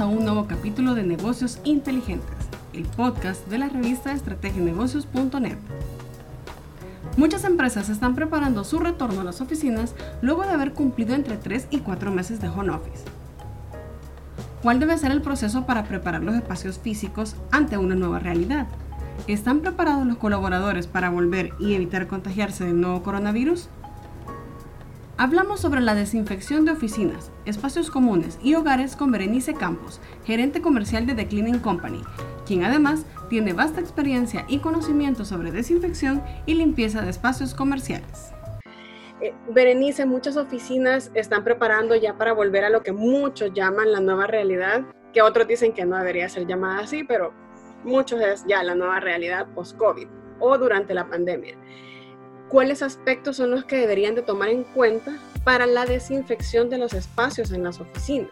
a un nuevo capítulo de Negocios Inteligentes, el podcast de la revista estrategianegocios.net. Muchas empresas están preparando su retorno a las oficinas luego de haber cumplido entre 3 y 4 meses de home office. ¿Cuál debe ser el proceso para preparar los espacios físicos ante una nueva realidad? ¿Están preparados los colaboradores para volver y evitar contagiarse del nuevo coronavirus? Hablamos sobre la desinfección de oficinas, espacios comunes y hogares con Berenice Campos, gerente comercial de The Cleaning Company, quien además tiene vasta experiencia y conocimiento sobre desinfección y limpieza de espacios comerciales. Eh, Berenice, muchas oficinas están preparando ya para volver a lo que muchos llaman la nueva realidad, que otros dicen que no debería ser llamada así, pero muchos es ya la nueva realidad post-COVID o durante la pandemia. ¿Cuáles aspectos son los que deberían de tomar en cuenta para la desinfección de los espacios en las oficinas?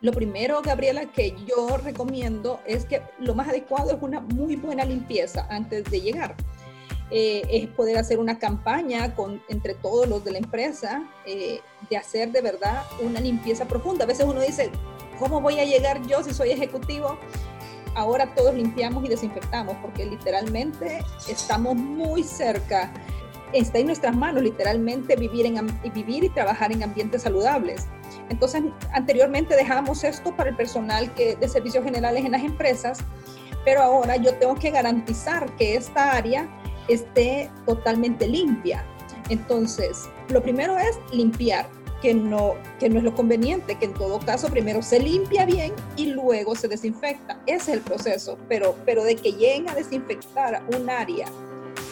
Lo primero, Gabriela, que yo recomiendo es que lo más adecuado es una muy buena limpieza antes de llegar. Eh, es poder hacer una campaña con, entre todos los de la empresa eh, de hacer de verdad una limpieza profunda. A veces uno dice, ¿cómo voy a llegar yo si soy ejecutivo? Ahora todos limpiamos y desinfectamos porque literalmente estamos muy cerca, está en nuestras manos literalmente vivir, en, vivir y trabajar en ambientes saludables. Entonces, anteriormente dejábamos esto para el personal que, de servicios generales en las empresas, pero ahora yo tengo que garantizar que esta área esté totalmente limpia. Entonces, lo primero es limpiar que no, que no es lo conveniente, que en todo caso primero se limpia bien y luego se desinfecta. Ese es el proceso, pero, pero de que lleguen a desinfectar un área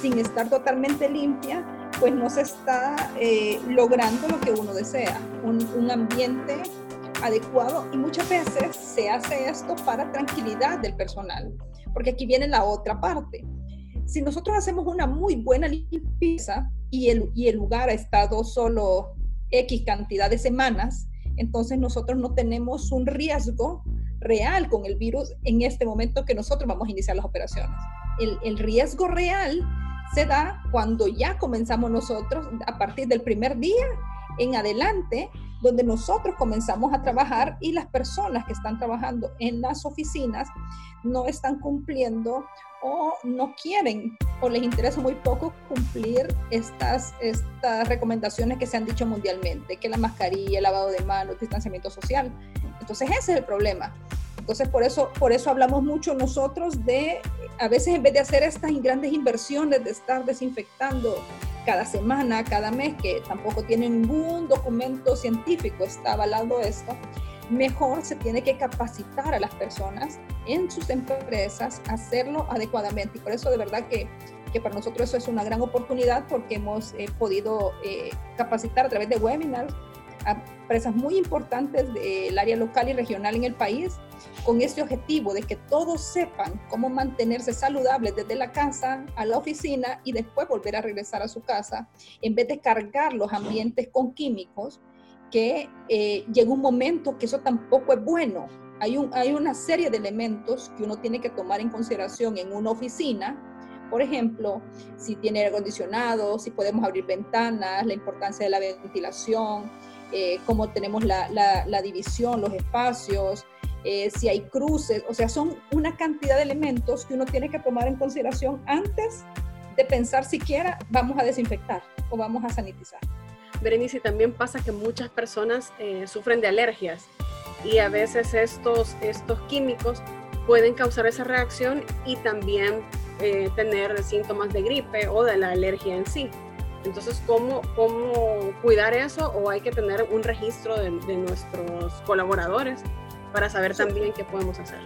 sin estar totalmente limpia, pues no se está eh, logrando lo que uno desea, un, un ambiente adecuado y muchas veces se hace esto para tranquilidad del personal, porque aquí viene la otra parte. Si nosotros hacemos una muy buena limpieza y el, y el lugar ha estado solo X cantidad de semanas, entonces nosotros no tenemos un riesgo real con el virus en este momento que nosotros vamos a iniciar las operaciones. El, riesgo real se da cuando ya comenzamos nosotros a partir del primer día en adelante, donde nosotros comenzamos a trabajar y las personas que están trabajando en las oficinas no están cumpliendo o no quieren o les interesa muy poco cumplir estas, estas recomendaciones que se han dicho mundialmente, que la mascarilla, el lavado de manos, distanciamiento social. Entonces ese es el problema. Entonces por eso, por eso hablamos mucho nosotros de, a veces en vez de hacer estas grandes inversiones de estar desinfectando cada semana, cada mes, que tampoco tiene ningún documento científico está avalando esto, mejor se tiene que capacitar a las personas en sus empresas hacerlo adecuadamente. Y por eso de verdad que, que para nosotros eso es una gran oportunidad porque hemos eh, podido eh, capacitar a través de webinars a empresas muy importantes del área local y regional en el país con este objetivo de que todos sepan cómo mantenerse saludables desde la casa a la oficina y después volver a regresar a su casa en vez de cargar los ambientes con químicos que eh, llega un momento que eso tampoco es bueno. Hay, un, hay una serie de elementos que uno tiene que tomar en consideración en una oficina. Por ejemplo, si tiene aire acondicionado, si podemos abrir ventanas, la importancia de la ventilación, eh, cómo tenemos la, la, división, los espacios, eh, si hay cruces, o sea, son una cantidad de elementos que uno tiene que tomar en consideración antes de pensar siquiera vamos a desinfectar o vamos a sanitizar. Berenice, también pasa que muchas personas eh, sufren de alergias y a veces estos, estos químicos pueden causar esa reacción y también eh, tener síntomas de gripe o de la alergia en sí. Entonces, ¿cómo, ¿cómo cuidar eso? ¿O hay que tener un registro de, de nuestros colaboradores para saber también qué podemos hacer?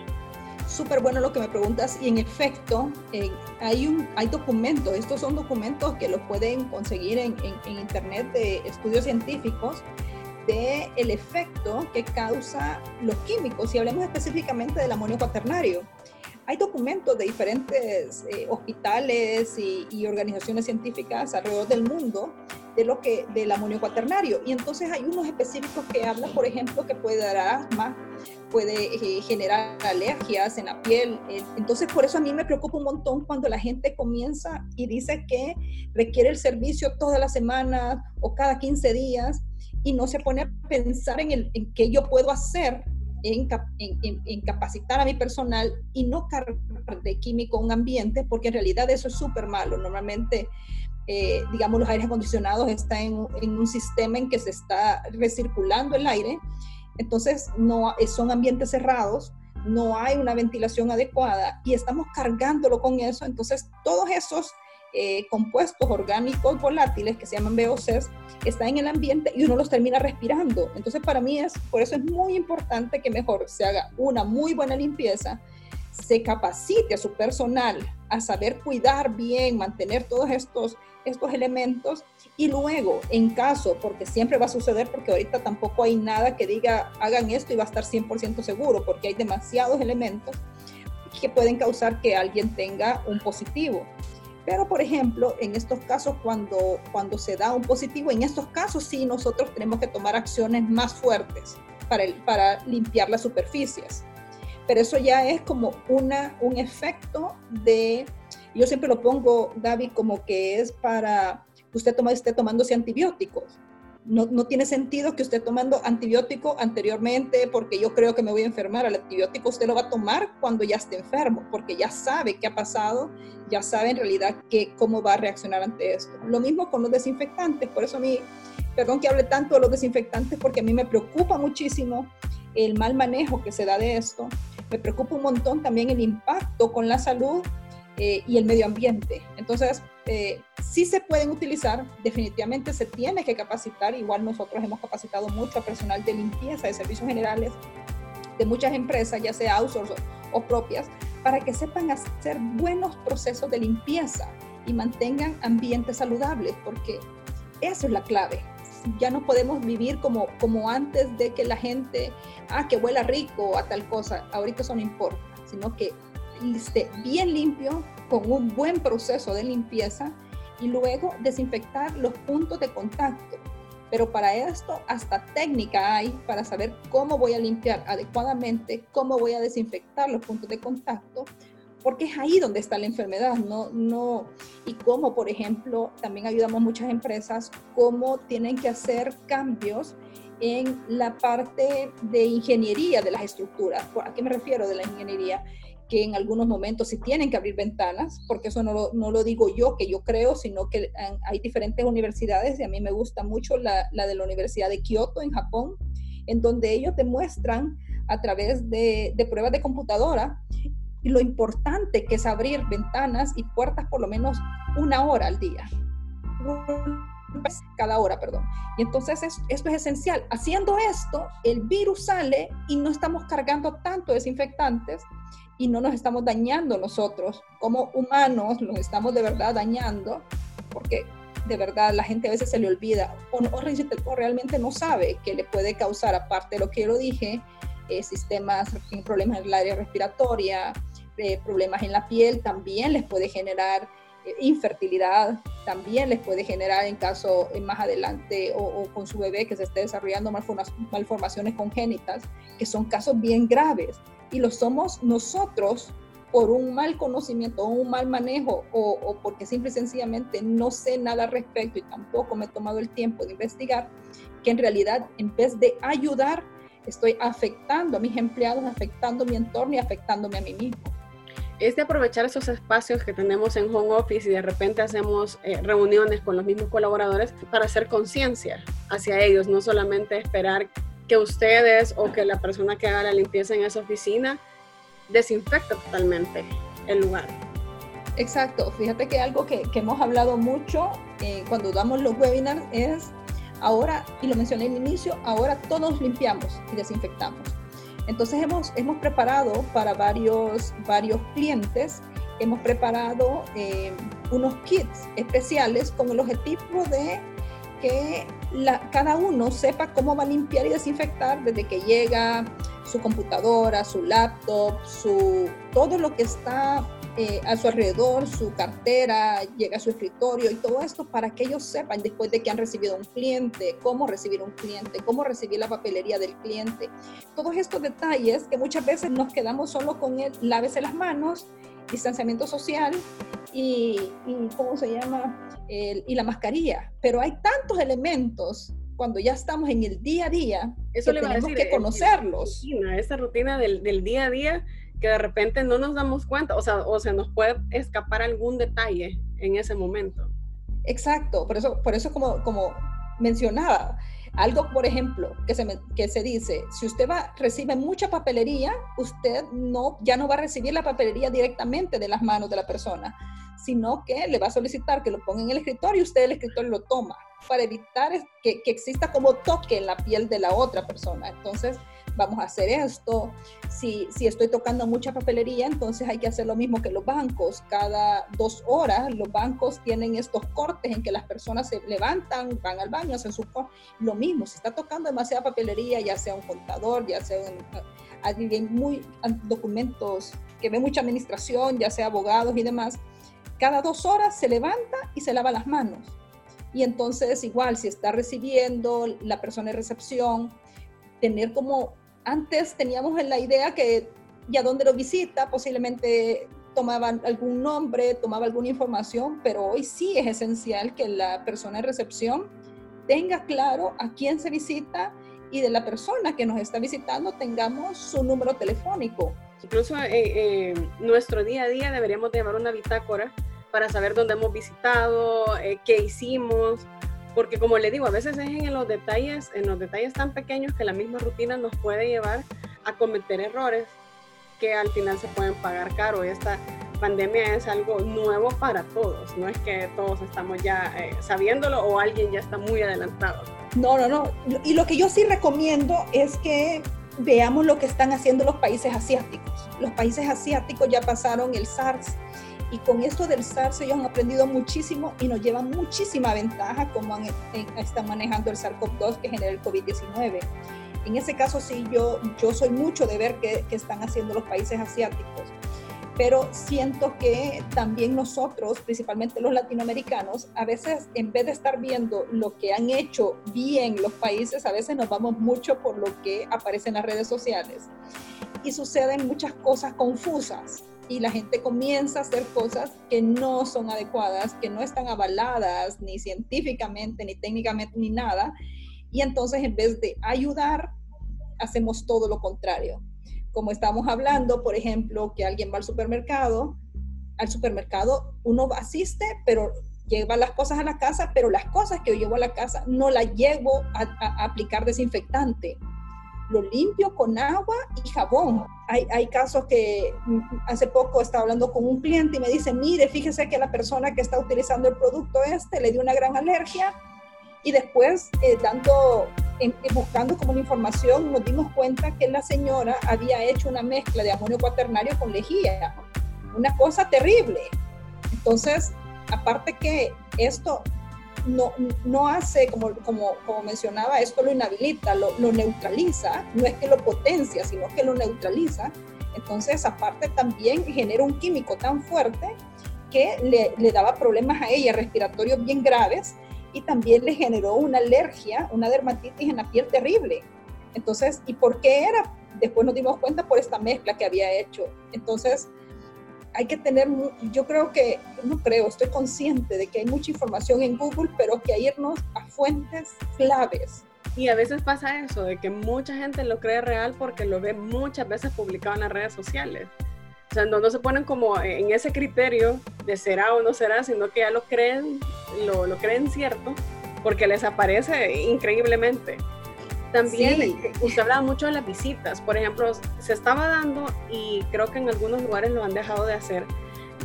Súper bueno lo que me preguntas y en efecto eh, hay, un, hay documentos, estos son documentos que los pueden conseguir en, en, internet de estudios científicos de el efecto que causa los químicos y hablemos específicamente del amonio cuaternario. Hay documentos de diferentes eh, hospitales y, y, organizaciones científicas alrededor del mundo de lo que del amonio cuaternario y entonces hay unos específicos que hablan, por ejemplo, que puede dar asma, puede eh, generar alergias en la piel. Eh, entonces, por eso a mí me preocupa un montón cuando la gente comienza y dice que requiere el servicio todas las semanas o cada 15 días y no se pone a pensar en, el, en qué yo puedo hacer en, capacitar a mi personal y no cargar de químico un ambiente, porque en realidad eso es súper malo. Normalmente, eh, digamos, los aires acondicionados están en, en, un sistema en que se está recirculando el aire, entonces no, son ambientes cerrados, no hay una ventilación adecuada y estamos cargándolo con eso, entonces todos esos eh, compuestos orgánicos volátiles que se llaman VOCs están en el ambiente y uno los termina respirando. Entonces para mí es, por eso es muy importante que mejor se haga una muy buena limpieza, se capacite a su personal a saber cuidar bien, mantener todos estos, estos elementos y luego, en caso, porque siempre va a suceder, porque ahorita tampoco hay nada que diga hagan esto y va a estar 100% seguro, porque hay demasiados elementos que pueden causar que alguien tenga un positivo. Pero, por ejemplo, en estos casos, cuando, cuando se da un positivo, en estos casos sí nosotros tenemos que tomar acciones más fuertes para, el, para limpiar las superficies. Pero eso ya es como una, un efecto de, yo siempre lo pongo, David, como que es para usted toma, esté tomándose antibióticos. No, no, tiene sentido que usted tomando antibiótico anteriormente porque yo creo que me voy a enfermar. El antibiótico usted lo va a tomar cuando ya esté enfermo, porque ya sabe qué ha pasado, ya sabe en realidad que, cómo va a reaccionar ante esto. Lo mismo con los desinfectantes, por eso a mí, perdón que hable tanto de los desinfectantes, porque a mí me preocupa muchísimo el mal manejo que se da de esto. Me preocupa un montón también el impacto con la salud eh, y el medio ambiente. Entonces, eh, sí se pueden utilizar, definitivamente se tiene que capacitar, igual nosotros hemos capacitado mucho a personal de limpieza, de servicios generales, de muchas empresas, ya sea outsource o, o propias, para que sepan hacer buenos procesos de limpieza y mantengan ambientes saludables, porque eso es la clave. Ya no podemos vivir como, como antes de que la gente, ah, que huela rico a tal cosa, ahorita eso no importa, sino que esté bien limpio, con un buen proceso de limpieza y luego desinfectar los puntos de contacto. Pero para esto hasta técnica hay para saber cómo voy a limpiar adecuadamente, cómo voy a desinfectar los puntos de contacto, porque es ahí donde está la enfermedad, no, no, y cómo, por ejemplo, también ayudamos muchas empresas, cómo tienen que hacer cambios en la parte de ingeniería de las estructuras. ¿A qué me refiero de la ingeniería? Que en algunos momentos sí tienen que abrir ventanas, porque eso no lo, no lo digo yo, que yo creo, sino que hay diferentes universidades, y a mí me gusta mucho la, la de la Universidad de Kioto en Japón, en donde ellos demuestran a través de, de pruebas de computadora lo importante que es abrir ventanas y puertas por lo menos una hora al día cada hora, perdón. Y entonces esto es esencial. Haciendo esto, el virus sale y no estamos cargando tanto desinfectantes y no nos estamos dañando nosotros. Como humanos, nos estamos de verdad dañando porque de verdad la gente a veces se le olvida o, o realmente no sabe que le puede causar, aparte de lo que yo lo dije, eh, sistemas, problemas en el área respiratoria, eh, problemas en la piel, también les puede generar infertilidad también les puede generar en caso más adelante o, con su bebé que se esté desarrollando malformaciones congénitas, que son casos bien graves y lo somos nosotros por un mal conocimiento o un mal manejo o, o, porque simple y sencillamente no sé nada al respecto y tampoco me he tomado el tiempo de investigar, que en realidad en vez de ayudar, estoy afectando a mis empleados, afectando mi entorno y afectándome a mí mismo. Es de aprovechar esos espacios que tenemos en home office y de repente hacemos eh, reuniones con los mismos colaboradores para hacer conciencia hacia ellos, no solamente esperar que ustedes o que la persona que haga la limpieza en esa oficina desinfecte totalmente el lugar. Exacto, fíjate que algo que, que hemos hablado mucho eh, cuando damos los webinars es ahora, y lo mencioné al inicio, ahora todos limpiamos y desinfectamos entonces hemos, hemos preparado para varios, varios clientes, hemos preparado eh, unos kits especiales con el objetivo de que cada uno sepa cómo va a limpiar y desinfectar desde que llega su computadora, su laptop, su, todo lo que está eh, a su alrededor, su cartera, llega a su escritorio y todo esto para que ellos sepan después de que han recibido un cliente, cómo recibir un cliente, cómo recibir la papelería del cliente. Todos estos detalles que muchas veces nos quedamos solo con el lávese las manos, distanciamiento social y, ¿cómo se llama? y la mascarilla. Pero hay tantos elementos cuando ya estamos en el día a día, Eso le tenemos que conocerlos. esa rutina del, del, día a día que de repente no nos damos cuenta, o sea, o se nos puede escapar algún detalle en ese momento. Exacto, por eso, por eso como, como mencionaba, algo, por ejemplo, que se, que se dice, si usted va, recibe mucha papelería, usted no, ya no va a recibir la papelería directamente de las manos de la persona, sino que le va a solicitar que lo ponga en el escritorio y usted el escritorio lo toma para evitar que, que exista como toque en la piel de la otra persona. Entonces, vamos a hacer esto. Si, si estoy tocando mucha papelería, entonces hay que hacer lo mismo que los bancos. Cada dos horas los bancos tienen estos cortes en que las personas se levantan, van al baño, hacen su Lo mismo, si está tocando demasiada papelería, ya sea un contador, ya sea un, alguien muy documentos que ve mucha administración, ya sea abogados y demás, cada dos horas se levanta y se lava las manos. Y entonces igual, si está recibiendo la persona de recepción, tener como antes teníamos la idea que ya donde lo visita posiblemente tomaban algún nombre, tomaba alguna información, pero hoy sí es esencial que la persona de recepción tenga claro a quién se visita y de la persona que nos está visitando tengamos su número telefónico. Incluso en eh, eh, nuestro día a día deberíamos llevar una bitácora para saber dónde hemos visitado, eh, qué hicimos, porque como le digo, a veces es en los detalles, en los detalles tan pequeños que la misma rutina nos puede llevar a cometer errores que al final se pueden pagar caro. Esta pandemia es algo nuevo para todos, no es que todos estamos ya eh, sabiéndolo o alguien ya está muy adelantado. No, no, no. Y lo que yo sí recomiendo es que veamos lo que están haciendo los países asiáticos. Los países asiáticos ya pasaron el SARS, y con esto del SARS ellos han aprendido muchísimo y nos llevan muchísima ventaja como están manejando el SARS-CoV-2 que genera el COVID-19. En ese caso sí, yo, yo soy mucho de ver qué, están haciendo los países asiáticos, pero siento que también nosotros, principalmente los latinoamericanos, a veces en vez de estar viendo lo que han hecho bien los países, a veces nos vamos mucho por lo que aparece en las redes sociales y suceden muchas cosas confusas y la gente comienza a hacer cosas que no son adecuadas, que no están avaladas ni científicamente, ni técnicamente, ni nada. Y entonces en vez de ayudar, hacemos todo lo contrario. Como estamos hablando, por ejemplo, que alguien va al supermercado, al supermercado uno asiste, pero lleva las cosas a la casa, pero las cosas que yo llevo a la casa no las llevo a aplicar desinfectante lo limpio con agua y jabón. Hay, hay, casos que mm, hace poco estaba hablando con un cliente y me dice, mire, fíjese que la persona que está utilizando el producto este le dio una gran alergia y después eh, dando, buscando como una información nos dimos cuenta que la señora había hecho una mezcla de amonio cuaternario con lejía, una cosa terrible. Entonces, aparte que esto no, no hace, como, como, como, mencionaba, esto lo inhabilita, lo, lo, neutraliza, no es que lo potencia, sino que lo neutraliza. Entonces, aparte también genera un químico tan fuerte que le, le daba problemas a ella respiratorios bien graves y también le generó una alergia, una dermatitis en la piel terrible. Entonces, ¿y por qué era? Después nos dimos cuenta por esta mezcla que había hecho. Entonces, hay que tener, yo creo que, no creo, estoy consciente de que hay mucha información en Google, pero que hay irnos a fuentes claves. Y a veces pasa eso, de que mucha gente lo cree real porque lo ve muchas veces publicado en las redes sociales. O sea, no, no se ponen como en ese criterio de será o no será, sino que ya lo creen, lo, lo creen cierto, porque les aparece increíblemente. También usted hablaba mucho de las visitas. Por ejemplo, se estaba dando, y creo que en algunos lugares lo han dejado de hacer,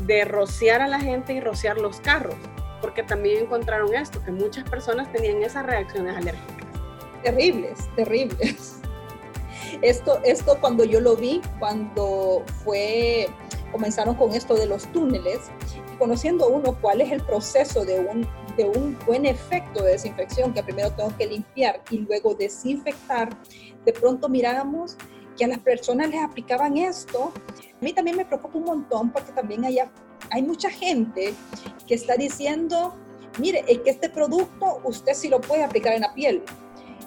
de rociar a la gente y rociar los carros, porque también encontraron esto, que muchas personas tenían esas reacciones alérgicas. Terribles, terribles. Esto, esto cuando yo lo vi, cuando fue, comenzaron con esto de los túneles, conociendo uno cuál es el proceso de un de un buen efecto de desinfección, que primero tengo que limpiar y luego desinfectar, de pronto mirábamos que a las personas les aplicaban esto. A mí también me preocupa un montón porque también hay, hay mucha gente que está diciendo, mire, es que este producto usted sí lo puede aplicar en la piel.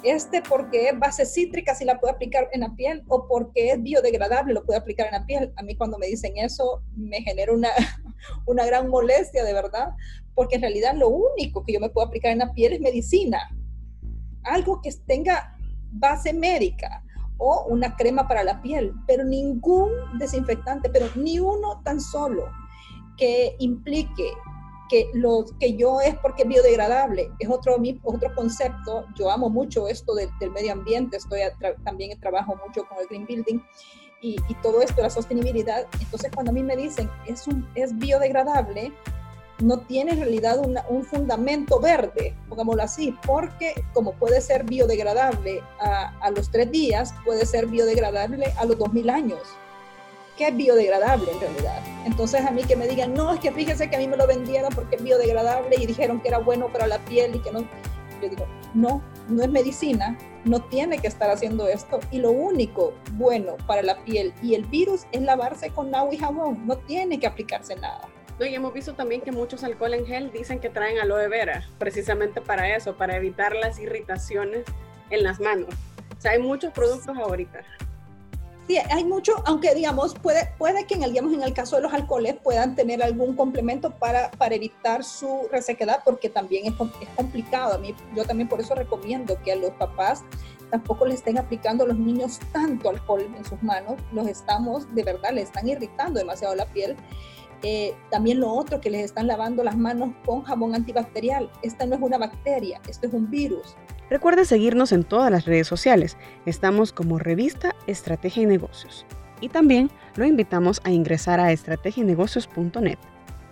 Este porque es base cítrica si la puede aplicar en la piel o porque es biodegradable lo puede aplicar en la piel. A mí cuando me dicen eso me genera una, una gran molestia de verdad porque en realidad lo único que yo me puedo aplicar en la piel es medicina. algo que tenga base médica o una crema para la piel, pero ningún desinfectante, pero ni uno tan solo que implique que lo que yo es porque es biodegradable, es otro, otro concepto. Yo amo mucho esto del, medio ambiente, estoy también trabajo mucho con el green building y, y, todo esto, la sostenibilidad. Entonces, cuando a mí me dicen es, un, es biodegradable, no tiene en realidad un fundamento verde, pongámoslo así, porque como puede ser biodegradable a, los tres días, puede ser biodegradable a los dos mil años, que es biodegradable en realidad. Entonces a mí que me digan, no, es que fíjese que a mí me lo vendieron porque es biodegradable y dijeron que era bueno para la piel y que no, yo digo, no, no es medicina, no tiene que estar haciendo esto y lo único bueno para la piel y el virus es lavarse con agua y jabón, no tiene que aplicarse nada. Y hemos visto también que muchos alcohol en gel dicen que traen aloe vera, precisamente para eso, para evitar las irritaciones en las manos. O sea, hay muchos productos ahorita. Sí, hay mucho, aunque digamos, puede, puede que en el, digamos, en el caso de los alcoholes puedan tener algún complemento para, para evitar su resequedad, porque también es, es complicado. A mí, yo también por eso recomiendo que a los papás tampoco le estén aplicando a los niños tanto alcohol en sus manos, los estamos, de verdad, le están irritando demasiado la piel. Eh, también lo otro, que les están lavando las manos con jabón antibacterial. Esta no es una bacteria, esto es un virus. Recuerde seguirnos en todas las redes sociales. Estamos como revista Estrategia y Negocios. Y también lo invitamos a ingresar a estrategienegocios.net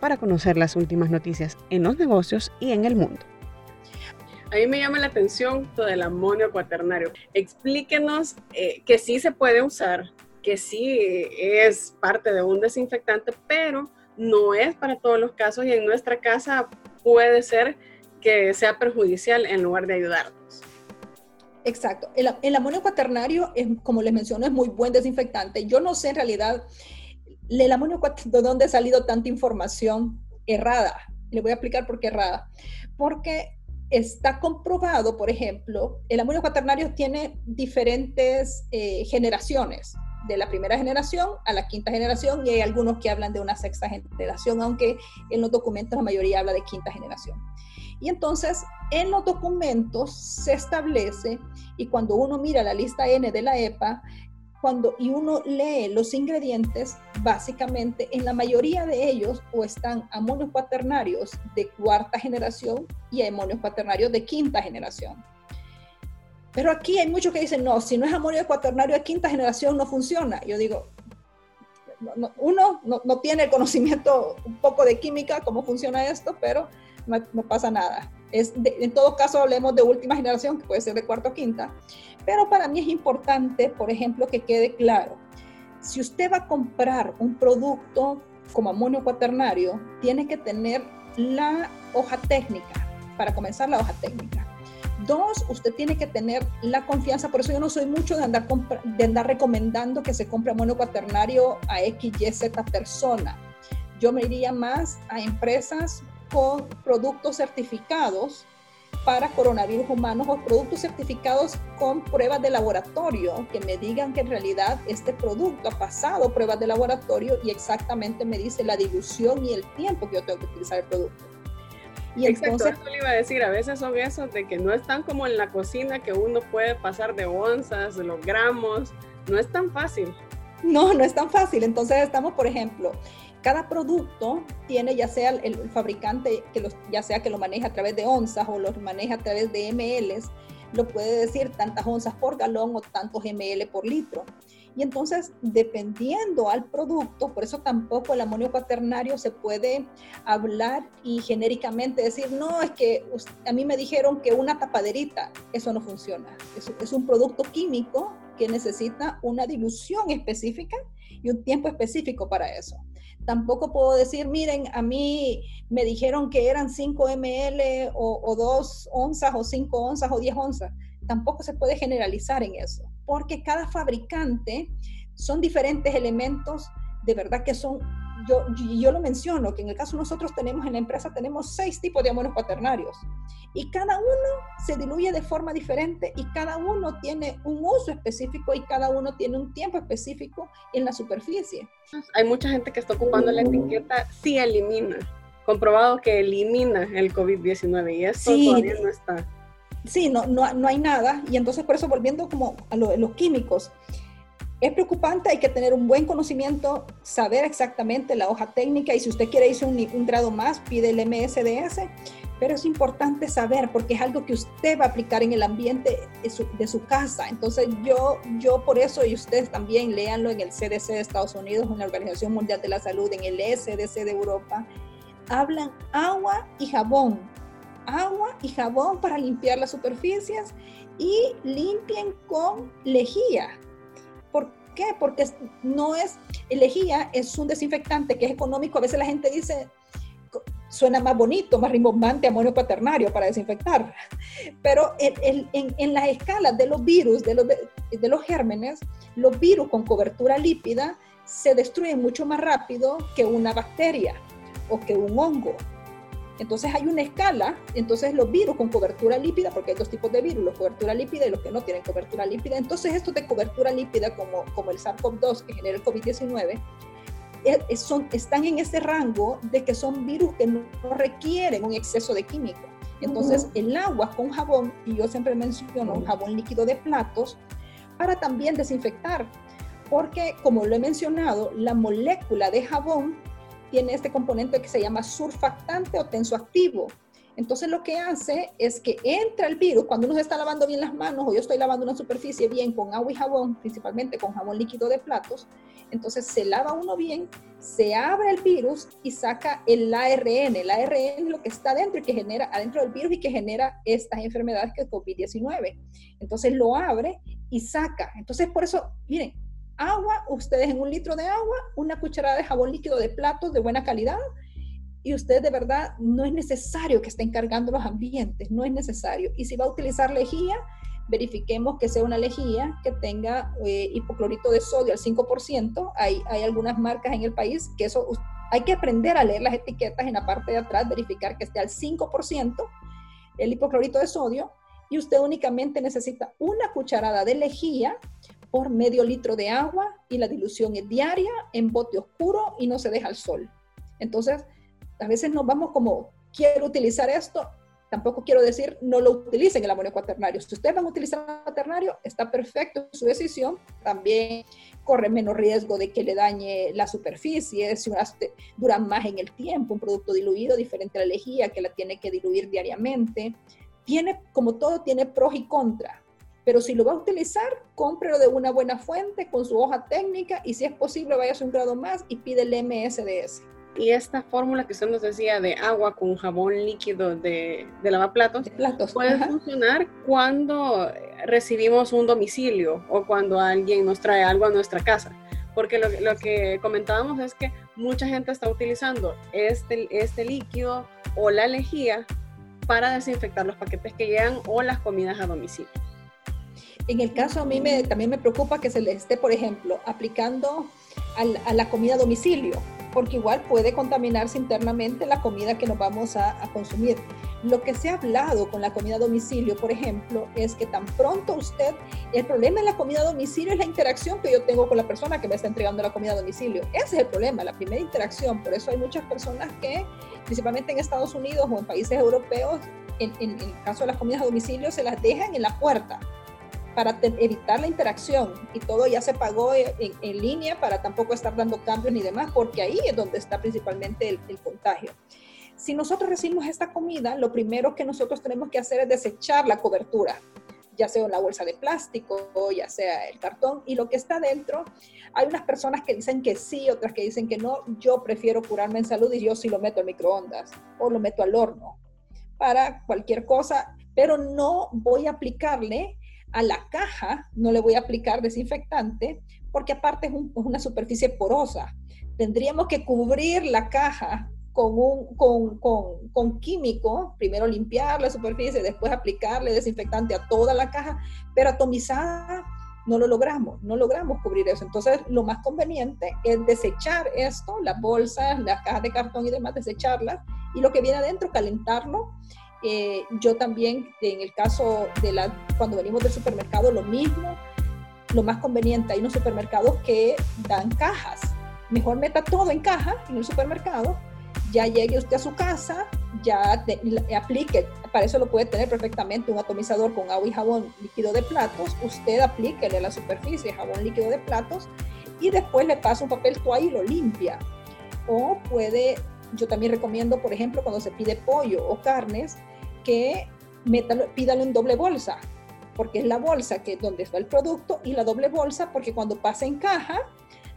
para conocer las últimas noticias en los negocios y en el mundo. A mí me llama la atención todo el amonio cuaternario. Explíquenos eh, que sí se puede usar, que sí es parte de un desinfectante, pero no es para todos los casos y en nuestra casa puede ser que sea perjudicial en lugar de ayudarnos. Exacto. El, amonio cuaternario, es, como les menciono, es muy buen desinfectante. Yo no sé en realidad el amonio cuaternario, de dónde ha salido tanta información errada. Le voy a explicar por qué errada. Porque está comprobado, por ejemplo, el amonio cuaternario tiene diferentes eh, generaciones, de la primera generación a la quinta generación, y hay algunos que hablan de una sexta generación, aunque en los documentos la mayoría habla de quinta generación. Y entonces en los documentos se establece, y cuando uno mira la lista N de la EPA, cuando y uno lee los ingredientes, básicamente en la mayoría de ellos o están amonios cuaternarios de cuarta generación y amonios cuaternarios de quinta generación. Pero aquí hay muchos que dicen, no, si no es amonio cuaternario de quinta generación no funciona. Yo digo, uno no, no, tiene el conocimiento un poco de química, cómo funciona esto, pero no, pasa nada. Es en todo caso, hablemos de última generación, que puede ser de cuarta o quinta. Pero para mí es importante, por ejemplo, que quede claro, si usted va a comprar un producto como amonio cuaternario, tiene que tener la hoja técnica, para comenzar la hoja técnica. Dos, usted tiene que tener la confianza, por eso yo no soy mucho de andar, de andar recomendando que se compre amonio cuaternario a X, Y, Z persona. Yo me iría más a empresas con productos certificados para coronavirus humanos o productos certificados con pruebas de laboratorio que me digan que en realidad este producto ha pasado pruebas de laboratorio y exactamente me dice la dilución y el tiempo que yo tengo que utilizar el producto. Y entonces, Exacto, eso le iba a decir, a veces son esos de que no están como en la cocina que uno puede pasar de onzas, de los gramos, no es tan fácil. No, no es tan fácil. Entonces estamos, por ejemplo, cada producto tiene ya sea el, fabricante, que los, ya sea que lo maneja a través de onzas o lo maneja a través de ml, lo puede decir tantas onzas por galón o tantos ml por litro. Y entonces, dependiendo al producto, por eso tampoco el amonio cuaternario se puede hablar y genéricamente decir, no, es que a mí me dijeron que una tapaderita, eso no funciona. Es, un producto químico que necesita una dilución específica y un tiempo específico para eso tampoco puedo decir, miren, a mí me dijeron que eran 5 ml o, 2 onzas o 5 onzas o 10 onzas. Tampoco se puede generalizar en eso, porque cada fabricante son diferentes elementos, de verdad que son yo, yo lo menciono, que en el caso nosotros tenemos en la empresa, tenemos seis tipos de amonios cuaternarios y cada uno se diluye de forma diferente y cada uno tiene un uso específico y cada uno tiene un tiempo específico en la superficie. Hay mucha gente que está ocupando la etiqueta sí elimina, comprobado que elimina el COVID-19 y eso todavía no está. Sí, no, no, no, hay nada. Y entonces por eso volviendo como a, los químicos, es preocupante, hay que tener un buen conocimiento, saber exactamente la hoja técnica y si usted quiere irse un, un grado más, pide el MSDS, pero es importante saber porque es algo que usted va a aplicar en el ambiente de su, de su, casa. Entonces yo, yo por eso, y ustedes también léanlo en el CDC de Estados Unidos, en la Organización Mundial de la Salud, en el SDC de Europa, hablan agua y jabón. Agua y jabón para limpiar las superficies y limpien con lejía. ¿Por qué? Porque no es, lejía es un desinfectante que es económico. A veces la gente dice, suena más bonito, más rimbombante amonio cuaternario para desinfectar. Pero en, en, en, las escalas de los virus, de los, de, los gérmenes, los virus con cobertura lípida se destruyen mucho más rápido que una bacteria o que un hongo. Entonces hay una escala, entonces los virus con cobertura lípida, porque hay dos tipos de virus, los cobertura lípida y los que no tienen cobertura lípida, entonces estos de cobertura lípida como, como el SARS-CoV-2 que genera el COVID-19, son, están en ese rango de que son virus que no, requieren un exceso de químico. Entonces, el agua con jabón, y yo siempre menciono un jabón líquido de platos, para también desinfectar, porque como lo he mencionado, la molécula de jabón tiene este componente que se llama surfactante o tensoactivo. Entonces lo que hace es que entra el virus, cuando uno se está lavando bien las manos o yo estoy lavando una superficie bien con agua y jabón, principalmente con jabón líquido de platos, entonces se lava uno bien, se abre el virus y saca el ARN. El ARN es lo que está adentro y que genera adentro del virus y que genera estas enfermedades que es COVID-19. Entonces lo abre y saca. Entonces por eso, miren, agua, ustedes en un litro de agua, una cucharada de jabón líquido de platos de buena calidad y usted de verdad no es necesario que estén cargando los ambientes, no es necesario. Y si va a utilizar lejía, verifiquemos que sea una lejía que tenga eh, hipoclorito de sodio al 5%. Hay, hay algunas marcas en el país que eso hay que aprender a leer las etiquetas en la parte de atrás, verificar que esté al 5% el hipoclorito de sodio y usted únicamente necesita una cucharada de lejía por medio litro de agua y la dilución es diaria en bote oscuro y no se deja al sol. Entonces, a veces nos vamos como, quiero utilizar esto, tampoco quiero decir no lo utilicen el amonio cuaternario. Si ustedes van a utilizar cuaternario, está perfecto su decisión. También corre menos riesgo de que le dañe la superficie, si dura más en el tiempo, un producto diluido diferente a la lejía que la tiene que diluir diariamente. Tiene, como todo, tiene pros y contras. Pero si lo va a utilizar, cómprelo de una buena fuente con su hoja técnica y si es posible, vaya a un grado más y pide el MSDS. Y esta fórmula que usted nos decía de agua con jabón líquido de, de lavaplatos, platos. puede funcionar cuando recibimos un domicilio o cuando alguien nos trae algo a nuestra casa. Porque lo, lo que comentábamos es que mucha gente está utilizando este, este líquido o la lejía para desinfectar los paquetes que llegan o las comidas a domicilio. En el caso a mí me, también me preocupa que se le esté, por ejemplo, aplicando a la comida a domicilio porque igual puede contaminarse internamente la comida que nos vamos a, consumir. Lo que se ha hablado con la comida a domicilio, por ejemplo, es que tan pronto usted, el problema en la comida a domicilio es la interacción que yo tengo con la persona que me está entregando la comida a domicilio. Ese es el problema, la primera interacción. Por eso hay muchas personas que, principalmente en Estados Unidos o en países europeos, en, en el caso de las comidas a domicilio, se las dejan en la puerta para evitar la interacción y todo ya se pagó en, línea para tampoco estar dando cambios ni demás, porque ahí es donde está principalmente el, el contagio. Si nosotros recibimos esta comida, lo primero que nosotros tenemos que hacer es desechar la cobertura, ya sea la bolsa de plástico, o ya sea el cartón, y lo que está dentro, hay unas personas que dicen que sí, otras que dicen que no, yo prefiero curarme en salud y yo sí lo meto al microondas o lo meto al horno para cualquier cosa, pero no voy a aplicarle a la caja no le voy a aplicar desinfectante porque aparte es, una superficie porosa. Tendríamos que cubrir la caja con, un, con, químico, primero limpiar la superficie, después aplicarle desinfectante a toda la caja, pero atomizada no lo logramos, no logramos cubrir eso. Entonces, lo más conveniente es desechar esto, las bolsas, las cajas de cartón y demás, desecharlas, y lo que viene adentro, calentarlo eh, yo también, en el caso de la, cuando venimos del supermercado, lo mismo, lo más conveniente, hay unos supermercados que dan cajas. Mejor meta todo en caja en el supermercado ya llegue usted a su casa, ya aplique, para eso lo puede tener perfectamente un atomizador con agua y jabón líquido de platos, usted aplíquele a la superficie jabón líquido de platos y después le pasa un papel toalla y lo limpia. O puede, yo también recomiendo, por ejemplo, cuando se pide pollo o carnes, que métalo, pídalo en doble bolsa, porque es la bolsa que donde está el producto y la doble bolsa porque cuando pasa en caja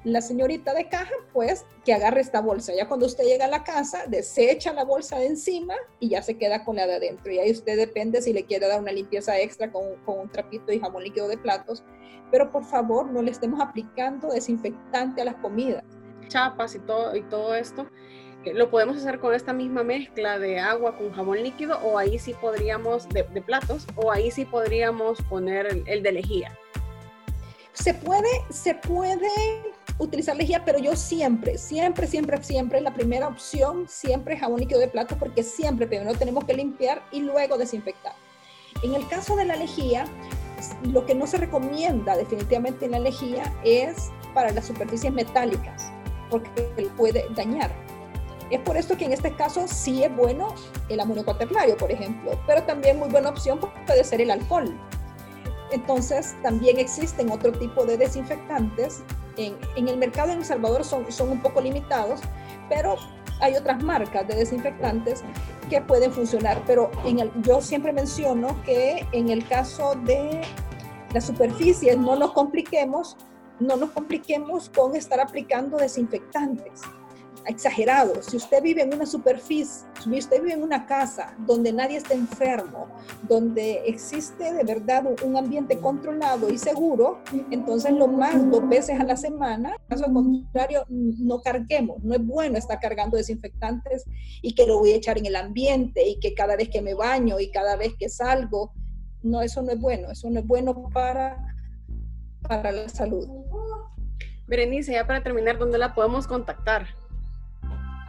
la señorita de caja, pues que agarre esta bolsa. Ya cuando usted llega a la casa, desecha la bolsa de encima y ya se queda con la de adentro. Y ahí usted depende si le quiere dar una limpieza extra con, un trapito y jamón líquido de platos. Pero por favor, no le estemos aplicando desinfectante a las comidas. Chapas y todo, y todo esto. ¿Lo podemos hacer con esta misma mezcla de agua con jabón líquido o ahí sí podríamos, de, platos, o ahí sí podríamos poner el, el de lejía? Se puede, se puede utilizar lejía, pero yo siempre, siempre, siempre, siempre, la primera opción, siempre jabón líquido de plato, porque siempre primero tenemos que limpiar y luego desinfectar. En el caso de la lejía, lo que no se recomienda definitivamente en la lejía es para las superficies metálicas, porque puede dañar. Es por esto que en este caso sí es bueno el amonio cuaternario, por ejemplo, pero también muy buena opción puede ser el alcohol. Entonces, también existen otro tipo de desinfectantes en, el mercado en El Salvador son, son un poco limitados, pero hay otras marcas de desinfectantes que pueden funcionar. Pero yo siempre menciono que en el caso de las superficies no nos compliquemos, no nos compliquemos con estar aplicando desinfectantes exagerado. Si usted vive en una superficie, si usted vive en una casa donde nadie está enfermo, donde existe de verdad un ambiente controlado y seguro, entonces lo más dos veces a la semana. Caso contrario, no carguemos. No es bueno estar cargando desinfectantes y que lo voy a echar en el ambiente y que cada vez que me baño y cada vez que salgo, no, eso no es bueno. Eso no es bueno para, para la salud. Berenice, ya para terminar, ¿dónde la podemos contactar?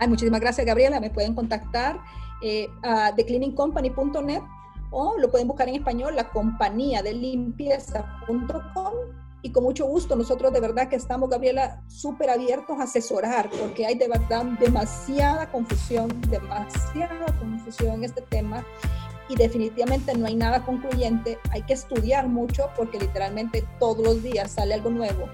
Muchísimas gracias, Gabriela. Me pueden contactar eh, a thecleaningcompany.net o lo pueden buscar en español, la compañía de limpieza.com. Y con mucho gusto, nosotros de verdad que estamos, Gabriela, súper abiertos a asesorar, porque hay de verdad demasiada confusión, demasiada confusión en este tema y definitivamente no hay nada concluyente. Hay que estudiar mucho porque literalmente todos los días sale algo nuevo.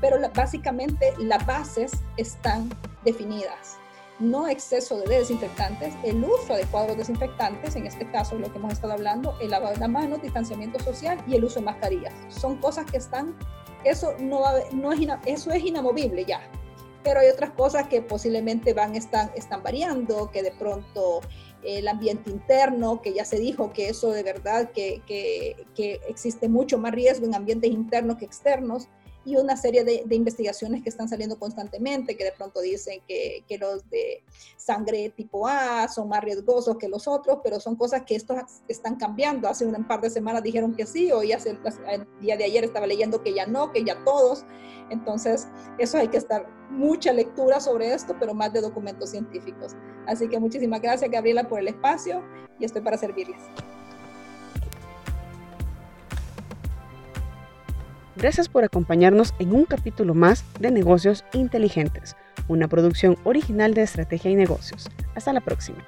Pero básicamente las bases están definidas no exceso de desinfectantes, el uso adecuado de desinfectantes, en este caso lo que hemos estado hablando, el lavado de las manos, distanciamiento social y el uso de mascarillas. Son cosas que están, eso no, es, eso es inamovible ya, pero hay otras cosas que posiblemente van, están, están variando, que de pronto el ambiente interno, que ya se dijo que eso de verdad, que, que, que existe mucho más riesgo en ambientes internos que externos, y una serie de, investigaciones que están saliendo constantemente, que de pronto dicen que, que, los de sangre tipo A son más riesgosos que los otros, pero son cosas que estos están cambiando. Hace un par de semanas dijeron que sí, hoy el día de ayer estaba leyendo que ya no, que ya todos. Entonces, eso hay que estar mucha lectura sobre esto, pero más de documentos científicos. Así que muchísimas gracias, Gabriela, por el espacio y estoy para servirles. Gracias por acompañarnos en un capítulo más de Negocios Inteligentes, una producción original de Estrategia y Negocios. Hasta la próxima.